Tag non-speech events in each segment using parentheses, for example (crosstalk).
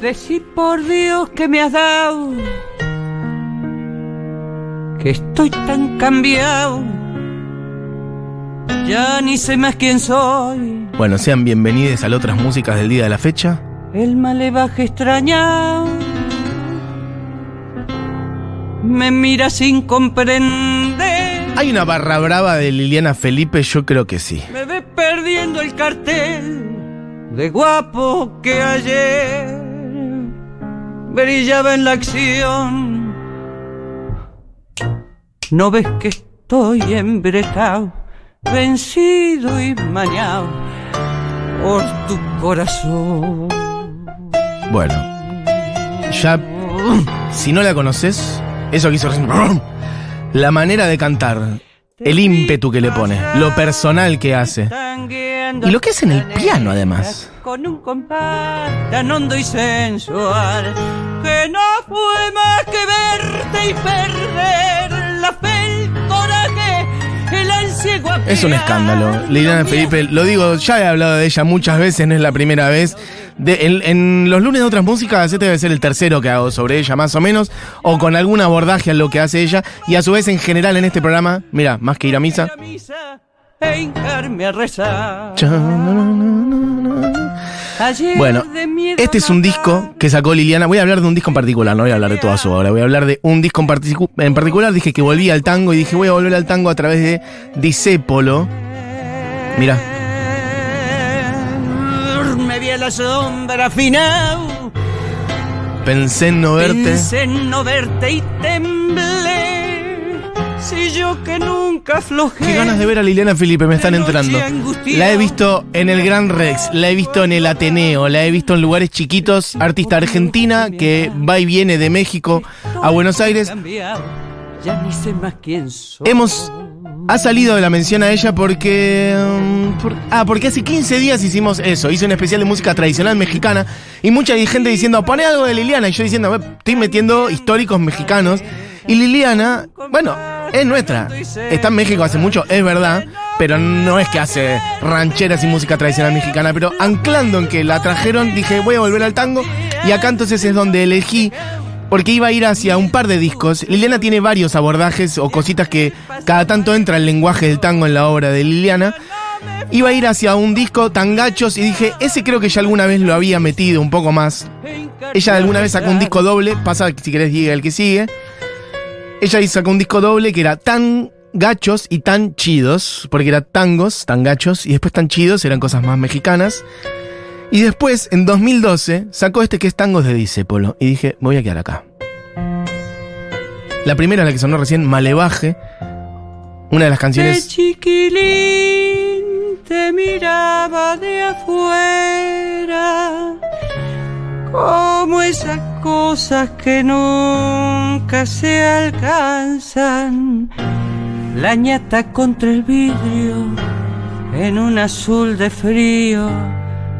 Decí por Dios que me has dado, que estoy tan cambiado, ya ni sé más quién soy. Bueno, sean bienvenidos a las otras músicas del día de la fecha. El malevaje extrañado me mira sin comprender. ¿Hay una barra brava de Liliana Felipe? Yo creo que sí. Me ve perdiendo el cartel de guapo que ayer brillaba en la acción. ¿No ves que estoy embretado, vencido y mañado por tu corazón? Bueno, ya, si no la conoces, eso que hizo recién, la manera de cantar, el ímpetu que le pone, lo personal que hace. Y lo que hace en el piano, además. Con un compás tan hondo y sensual que no fue más que verte y perder la fe, el coraje, el guapear. Es un escándalo. Liliana Felipe, lo digo, ya he hablado de ella muchas veces, no es la primera vez. De- en, en los lunes de otras músicas, este debe ser el tercero que hago sobre ella, más o menos, o con algún abordaje a lo que hace ella. Y a su vez, en general, en este programa, mira, más que ir a misa. E hincarme a rezar. De miedo este es un disco que sacó Liliana. Voy a hablar de un disco en particular, no voy a hablar de toda su obra. Voy a hablar de un disco en, particu- en particular. Dije que volvía al tango y dije voy a volver al tango a través de Disépolo. Mira, Me vi a la sombra final. pensé en no verte. Pensé en no verte y temblé. Si yo que nunca aflojé. Qué ganas de ver a Liliana Felipe, me están entrando. La he visto en el Gran Rex, la he visto en el Ateneo, la he visto en lugares chiquitos. Artista argentina que va y viene de México a Buenos Aires. Ya ni sé más quién soy. Hemos. Ha salido de la mención a ella porque. um, por- ah, porque hace 15 días hicimos eso. Hice un especial de música tradicional mexicana. Y mucha gente diciendo, pone algo de Liliana. Y yo diciendo, "Eh, estoy metiendo históricos mexicanos. Y Liliana, bueno, es nuestra. Está en México hace mucho, es verdad. Pero no es que hace rancheras y música tradicional mexicana. Pero anclando en que la trajeron, dije, voy a volver al tango. Y acá entonces es donde elegí porque iba a ir hacia un par de discos. Liliana tiene varios abordajes o cositas que cada tanto entra el lenguaje del tango en la obra de Liliana. Iba a ir hacia un disco Tangachos y dije, ese creo que ya alguna vez lo había metido un poco más. Ella alguna vez sacó un disco doble, pasa si querés diga el que sigue. Ella sacó un disco doble que era tan gachos y tan chidos, porque era tangos, tan gachos, y después tan chidos, eran cosas más mexicanas. Y después, en 2012, sacó este que es Tangos de Disépolo. Y dije, voy a quedar acá. La primera, la que sonó recién, Malevaje. Una de las De canciones. chiquilín te miraba de afuera como esas cosas que nunca se alcanzan. La ñata contra el vidrio en un azul de frío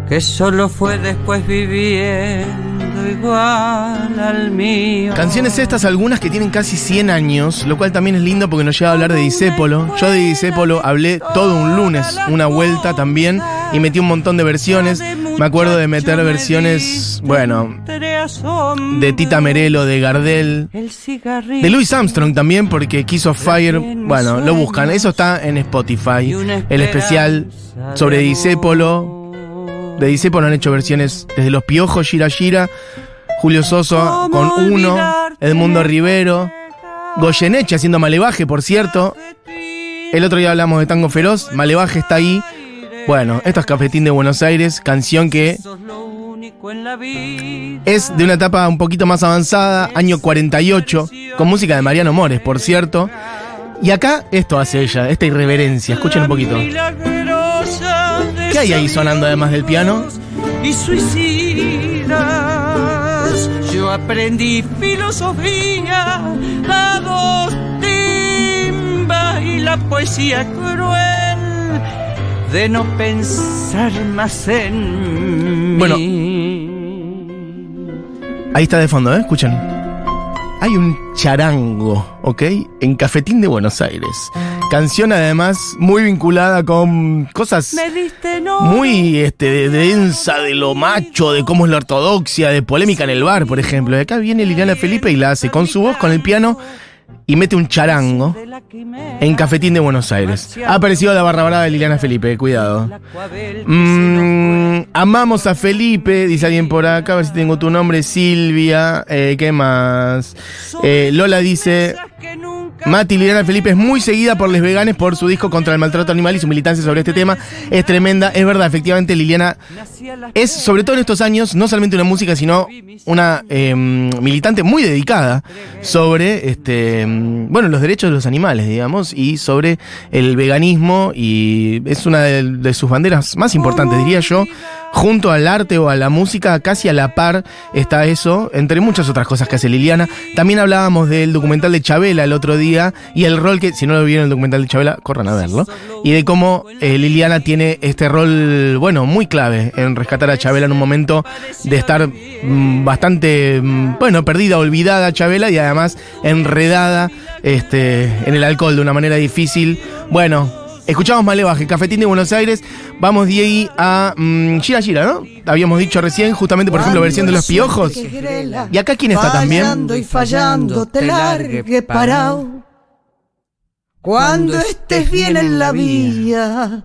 que solo fue después viviendo igual al mío. Canciones estas, algunas que tienen casi 100 años, lo cual también es lindo porque nos lleva a hablar de Disépolo. Yo de Disépolo hablé todo un lunes, una vuelta también, y metí un montón de versiones. Me acuerdo de meter versiones, bueno, de Tita Merelo, de Gardel, de Louis Armstrong también, porque of Fire, bueno, lo buscan. Eso está en Spotify. El especial sobre Disépolo. De Disépolo han hecho versiones desde Los Piojos, Gira Gira, Julio Soso con Uno, Edmundo Rivero, Goyeneche haciendo Malevaje, por cierto. El otro día hablamos de Tango Feroz, Malevaje está ahí. Bueno, esto es Cafetín de Buenos Aires, canción que es de una etapa un poquito más avanzada, año 48, con música de Mariano Mores, por cierto. Y acá esto hace ella, esta irreverencia. Escuchen un poquito. ¿Qué hay ahí sonando además del piano? Y suicidas. Yo aprendí filosofía, la timba y la poesía cruel de no pensar más en Bueno. mí. Ahí está de fondo, ¿eh? Escuchen. Hay un charango, ¿ok? En Cafetín de Buenos Aires. Canción además muy vinculada con cosas Me diste no. muy este, de, de densa, de lo macho, de cómo es la ortodoxia, de polémica en el bar, por ejemplo. Y acá viene Liliana Felipe y la hace con su voz, con el piano y mete un charango. En Cafetín de Buenos Aires. Ha aparecido la barra brava de Liliana Felipe, cuidado. Mm, amamos a Felipe, dice alguien por acá, a ver si tengo tu nombre, Silvia, eh, ¿qué más? Eh, Lola dice, Mati Liliana Felipe es muy seguida por les veganes por su disco contra el maltrato animal y su militancia sobre este tema. Es tremenda, es verdad, efectivamente Liliana es, sobre todo en estos años, no solamente una música, sino una eh, militante muy dedicada sobre este, mm, bueno, los derechos de los animales, digamos, y sobre el veganismo, y es una de, de sus banderas más importantes, diría yo. Junto al arte o a la música, casi a la par está eso, entre muchas otras cosas que hace Liliana. También hablábamos del documental de Chabela el otro día y el rol que, si no lo vieron el documental de Chabela, corran a verlo. Y de cómo eh, Liliana tiene este rol, bueno, muy clave en rescatar a Chabela en un momento de estar mm, bastante, mm, bueno, perdida, olvidada Chabela y además enredada este, en el alcohol de una manera difícil. Bueno, escuchamos Malevaje, Cafetín de Buenos Aires. Vamos de ahí a mm, Gira Gira, ¿no? Habíamos dicho recién, justamente, por ejemplo, versión de los piojos. ¿Y acá quién está también? Fallando y fallando, te largue parado. Cuando estés bien en la vía,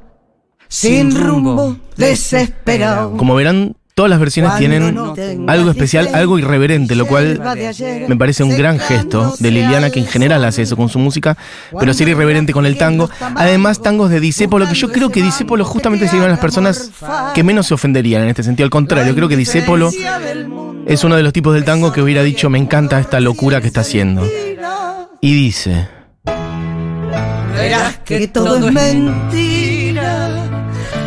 sin rumbo, desesperado. Como verán, todas las versiones Cuando tienen no algo especial, algo irreverente, lo cual me parece un gran gesto de Liliana, que en general hace eso con su música, pero ser irreverente con el tango. Además, tangos de Disépolo, que yo creo que Disépolo justamente serían las personas que menos se ofenderían en este sentido. Al contrario, creo que Disépolo es uno de los tipos del tango que hubiera dicho, me encanta esta locura que está haciendo. Y dice, Verás que todo es mentira,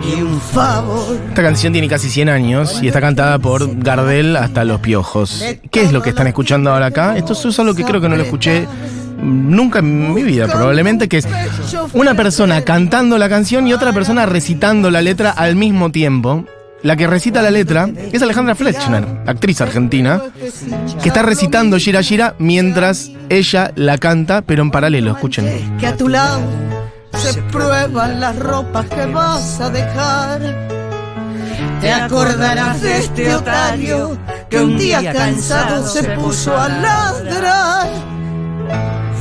ni un favor. esta canción tiene casi 100 años y está cantada por Gardel hasta Los Piojos. ¿Qué es lo que están escuchando ahora acá? Esto es algo que creo que no lo escuché nunca en mi vida, probablemente, que es una persona cantando la canción y otra persona recitando la letra al mismo tiempo. La que recita la letra es Alejandra Fletchner, actriz argentina, que está recitando Gira Gira mientras ella la canta, pero en paralelo, escuchen. que a tu lado se prueban las ropas que vas a dejar. Te acordarás de este otario que un día cansado se puso a ladrar.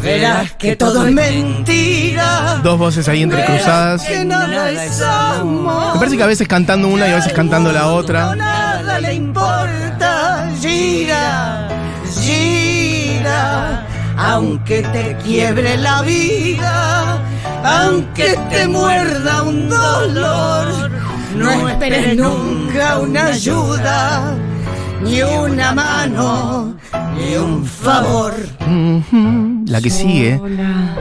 Verás que todo es mentira. Dos voces ahí entrecruzadas. Que nada es amor. Me parece que a veces cantando una y a veces cantando la otra. nada le importa. Gira, gira. Aunque te quiebre la vida, aunque te muerda un dolor, no esperes nunca una ayuda, ni una mano, ni un favor. La que sigue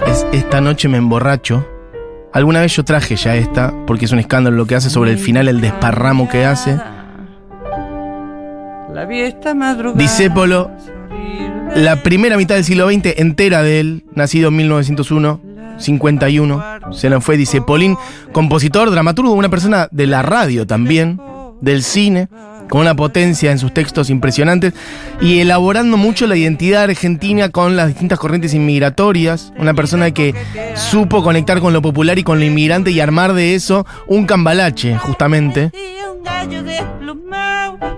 es Esta noche me emborracho. Alguna vez yo traje ya esta, porque es un escándalo lo que hace sobre el final, el desparramo que hace. La esta madrugada. Disépolo, la primera mitad del siglo XX entera de él, nacido en 1901, 51, se nos fue, dice Polín, compositor, dramaturgo, una persona de la radio también, del cine, con una potencia en sus textos impresionantes y elaborando mucho la identidad argentina con las distintas corrientes inmigratorias, una persona que supo conectar con lo popular y con lo inmigrante y armar de eso un cambalache, justamente.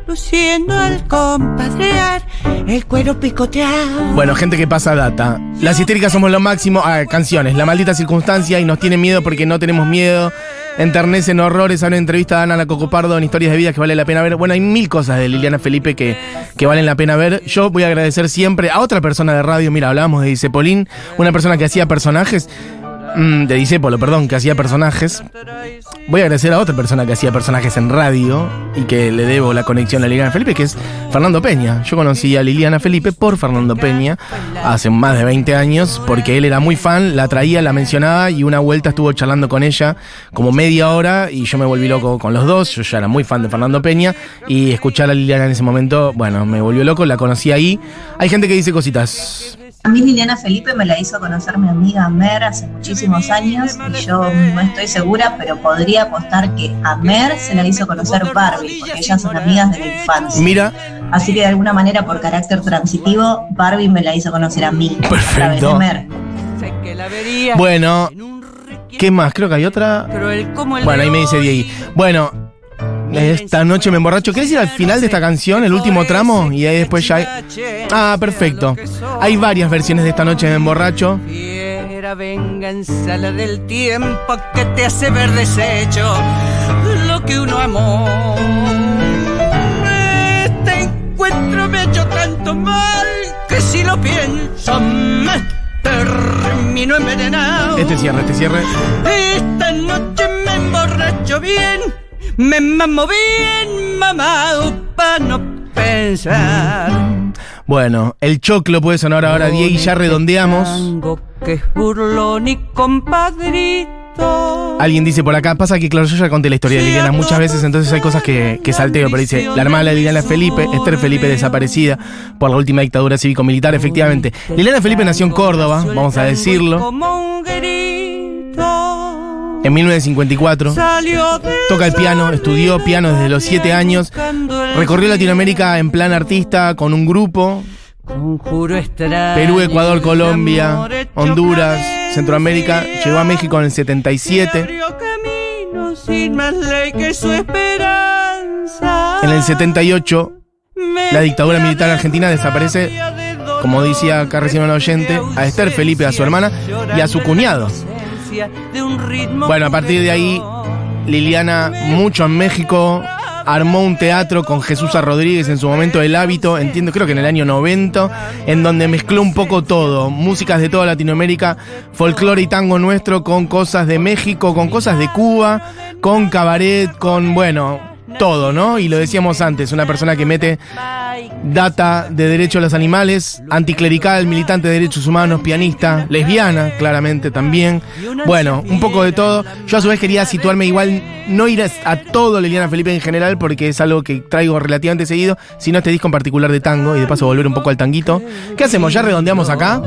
Luciendo compadrear, el cuero picoteado. Bueno, gente que pasa data. Las histéricas somos lo máximo. Ah, canciones. La maldita circunstancia y nos tiene miedo porque no tenemos miedo. Enternecen horrores. Hay una entrevista de Ana Cocopardo en Historias de Vida que vale la pena ver. Bueno, hay mil cosas de Liliana Felipe que, que valen la pena ver. Yo voy a agradecer siempre a otra persona de radio. Mira, hablábamos de Disepolín, una persona que hacía personajes. Mm, de Disépolo, perdón, que hacía personajes. voy a agradecer a otra persona que hacía personajes en radio y que le debo la conexión a Liliana Felipe, que es Fernando Peña. Yo conocí a Liliana Felipe por Fernando Peña hace más de 20 años, porque él era muy fan, la traía, la mencionaba y una vuelta estuvo charlando con ella como media hora y yo me volví loco con los dos. Yo ya era muy fan de Fernando Peña y escuchar a Liliana en ese momento, bueno, me volvió loco, la conocí ahí. Hay gente que dice cositas. A mí Liliana Felipe me la hizo conocer mi amiga Mer hace muchísimos años y yo no estoy segura, pero podría apostar que a Mer se la hizo conocer Barbie, porque ellas son amigas de la infancia. Mira, Así que de alguna manera, por carácter transitivo, Barbie me la hizo conocer a mí. A través de Perfecto. Mer. Sé que la vería Bueno, ¿qué más? Creo que hay otra. Bueno, ahí me dice Diego. Bueno, esta noche me emborracho. ¿Querés ir al final de esta canción, el último tramo? Y ahí después ya hay... Ah, perfecto. Hay varias versiones de esta noche me emborracho. Venganza la del tiempo que te hace ver deshecho lo que uno amó. Este encuentro me ha hecho tanto mal que si lo pienso me termino envenenado. Este cierre, este cierre. Esta noche me emborracho bien, me mamo bien mamado para no pensar. Bueno, el choclo puede sonar ahora, Diego, y ya redondeamos. Tango que es burlón y compadrito. Alguien dice por acá, pasa que claro, yo ya conté la historia de Liliana muchas veces, entonces hay cosas que, que salteo, pero dice, la hermana de Liliana Felipe, Esther Felipe desaparecida por la última dictadura cívico-militar, efectivamente. Liliana Felipe nació en Córdoba, vamos a decirlo, Como un grito. En 1954. Salió de Toca el piano, estudió piano desde los 7 años, recorrió Latinoamérica en plan artista con un grupo, Perú, Ecuador, Colombia, Honduras, Centroamérica, llegó a México en el se 77. abrió camino sin más ley que su esperanza. En el 78, la dictadura militar argentina desaparece, como decía acá recién un oyente, a Esther Felipe, a su hermana, y a su cuñado. Bueno, a partir de ahí, Liliana, mucho en México, armó un teatro con Jesús. Rodríguez en su momento, El Hábito, entiendo, creo que en el año 90, en donde mezcló un poco todo, músicas de toda Latinoamérica, folclore y tango nuestro, con cosas de México, con cosas de Cuba, con cabaret, con, bueno, todo, ¿no? Y lo decíamos antes, una persona que mete data de derecho a los animales, anticlerical, militante de derechos humanos, pianista, lesbiana, claramente también. Bueno, un poco de todo. Yo a su vez quería situarme igual, no ir a, a todo Liliana Felipe en general, porque es algo que traigo relativamente seguido, sino este disco en particular de tango, y de paso volver un poco al tanguito. ¿Qué hacemos? ¿Ya redondeamos acá?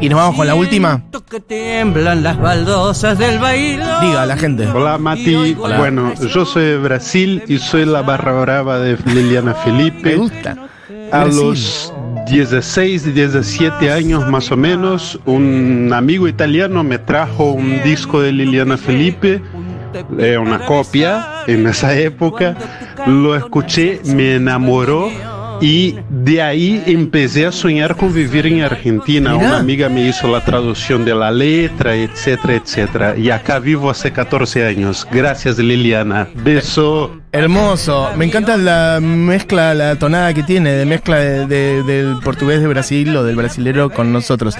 Y nos vamos con la última. Que tiemblan las baldosas del baile. Diga a la gente. Hola Mati, bueno, yo soy de Brasil y soy la barra brava de Liliana (laughs) Me Felipe. gusta. A los 16, 17 años más o menos, un amigo italiano me trajo un disco de Liliana Felipe, eh, una copia en esa época, lo escuché, me enamoró y de ahí empecé a soñar con vivir en Argentina. Mirá. Una amiga me hizo la traducción de la letra, etcétera, etcétera. Y acá vivo hace 14 años. Gracias Liliana. Beso. Hermoso, me encanta la mezcla, la tonada que tiene, de mezcla de- de- del portugués de Brasil o del brasilero con nosotros.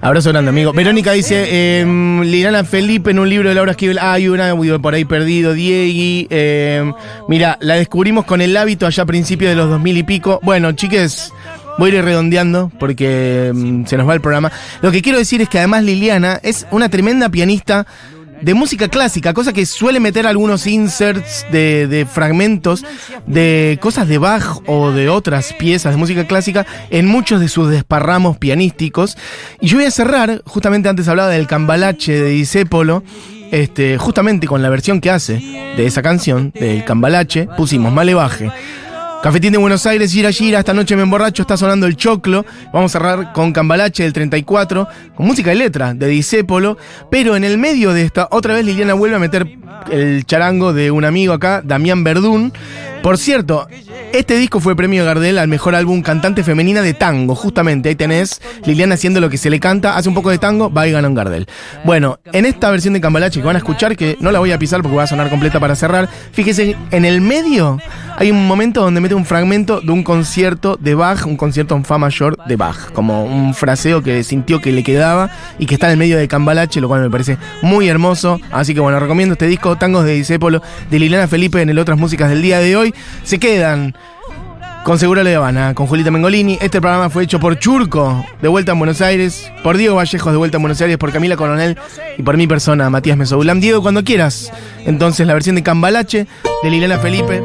Abrazo grande, amigo. Verónica dice, Liliana Felipe en un libro de Laura Esquivel, hay una por ahí perdido, Diegui. em, mira, la descubrimos con el hábito allá a principios de los 2000 y pico. Bueno, chiques, voy a ir redondeando porque em, se nos va el programa. Lo que quiero decir es que además Liliana es una tremenda pianista de música clásica, cosa que suele meter algunos inserts de, de fragmentos de cosas de Bach o de otras piezas de música clásica en muchos de sus desparramos pianísticos. Y yo voy a cerrar, justamente antes hablaba del cambalache de Disépolo, este, justamente con la versión que hace de esa canción, del cambalache, pusimos Malevaje. Cafetín de Buenos Aires, Gira Gira, esta noche me emborracho, está sonando el choclo. Vamos a cerrar con Cambalache del 34, con música y letra de Disépolo. Pero en el medio de esta, otra vez Liliana vuelve a meter el charango de un amigo acá, Damián Verdún. Por cierto, este disco fue premio Gardel al mejor álbum cantante femenina de tango. Justamente ahí tenés Liliana haciendo lo que se le canta, hace un poco de tango, va y gana un Gardel. Bueno, en esta versión de Cambalache que van a escuchar, que no la voy a pisar porque va a sonar completa para cerrar, fíjese, en el medio hay un momento donde mete un fragmento de un concierto de Bach, un concierto en fa mayor de Bach, como un fraseo que sintió que le quedaba y que está en el medio de Cambalache, lo cual me parece muy hermoso. Así que bueno, recomiendo este disco, Tangos de Disépolo, de Liliana Felipe en el Otras Músicas del día de hoy. Se quedan con Seguro de Habana, con Julita Mengolini. Este programa fue hecho por Churco, de vuelta en Buenos Aires, por Diego Vallejos, de vuelta en Buenos Aires, por Camila Coronel y por mi persona, Matías Mesoulam. Diego, cuando quieras. Entonces, la versión de Cambalache, de Liliana Felipe.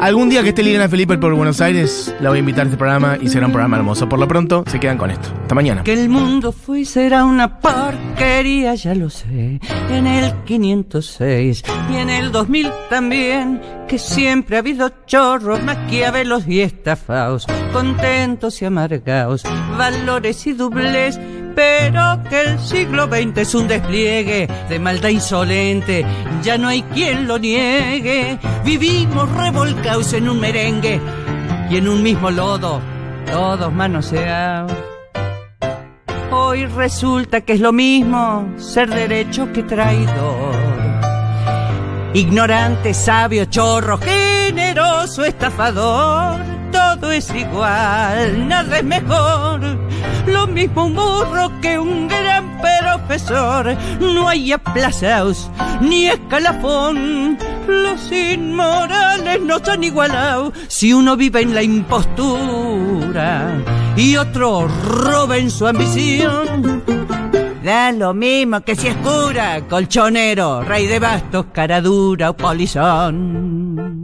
Algún día que esté Liliana Felipe por Buenos Aires, la voy a invitar a este programa y será un programa hermoso. Por lo pronto, se quedan con esto. Hasta mañana. Que el mundo fue y será una porquería, ya lo sé. En el 506 y en el 2000 también. Que siempre ha habido chorros, maquiavelos y estafaos. Contentos y amargados, valores y dobles pero que el siglo XX es un despliegue de maldad insolente, ya no hay quien lo niegue. Vivimos revolcados en un merengue y en un mismo lodo, todos manoseados. Hoy resulta que es lo mismo ser derecho que traidor. Ignorante, sabio, chorro, generoso, estafador, todo es igual, nada es mejor lo mismo un burro que un gran profesor. No hay aplazaos ni escalafón. Los inmorales no son igualados si uno vive en la impostura y otro roba en su ambición. Da lo mismo que si es cura, colchonero, rey de bastos, cara dura o polizón.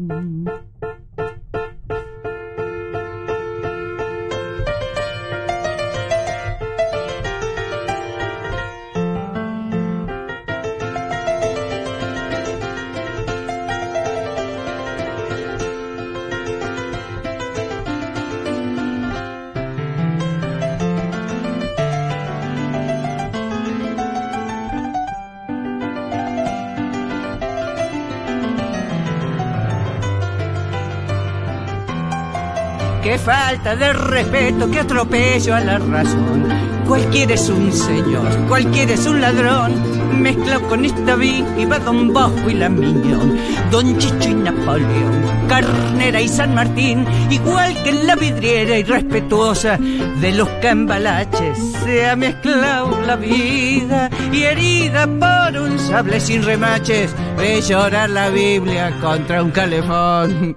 Qué falta de respeto, qué atropello a la razón. Cualquiera es un señor, cualquiera es un ladrón. Mezclado con esta va Don Bosco y la Miñón, Don Chicho y Napoleón, Carnera y San Martín, igual que en la vidriera irrespetuosa de los cambalaches, se ha mezclado la vida y herida por un sable sin remaches, ve llorar la Biblia contra un calefón.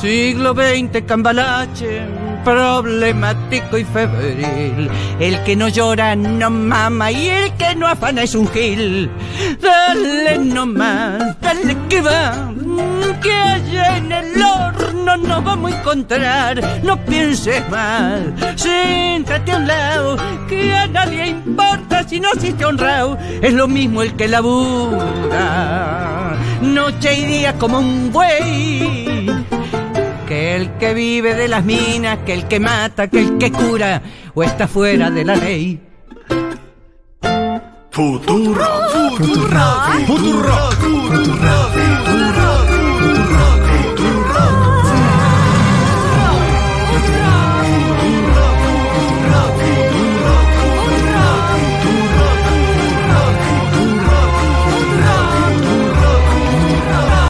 Siglo XX, cambalache, problemático y febril. El que no llora no mama y el que no afana es un gil. Dale nomás, dale que va, que allá en el horno nos vamos a encontrar. No pienses mal, siéntate a un lado, que a nadie importa si no existe honrado. Es lo mismo el que labura, noche y día como un buey que el que vive de las minas, que el que mata, que el que cura o está fuera de la ley. Futuro, futuro, futuro, futuro, futuro.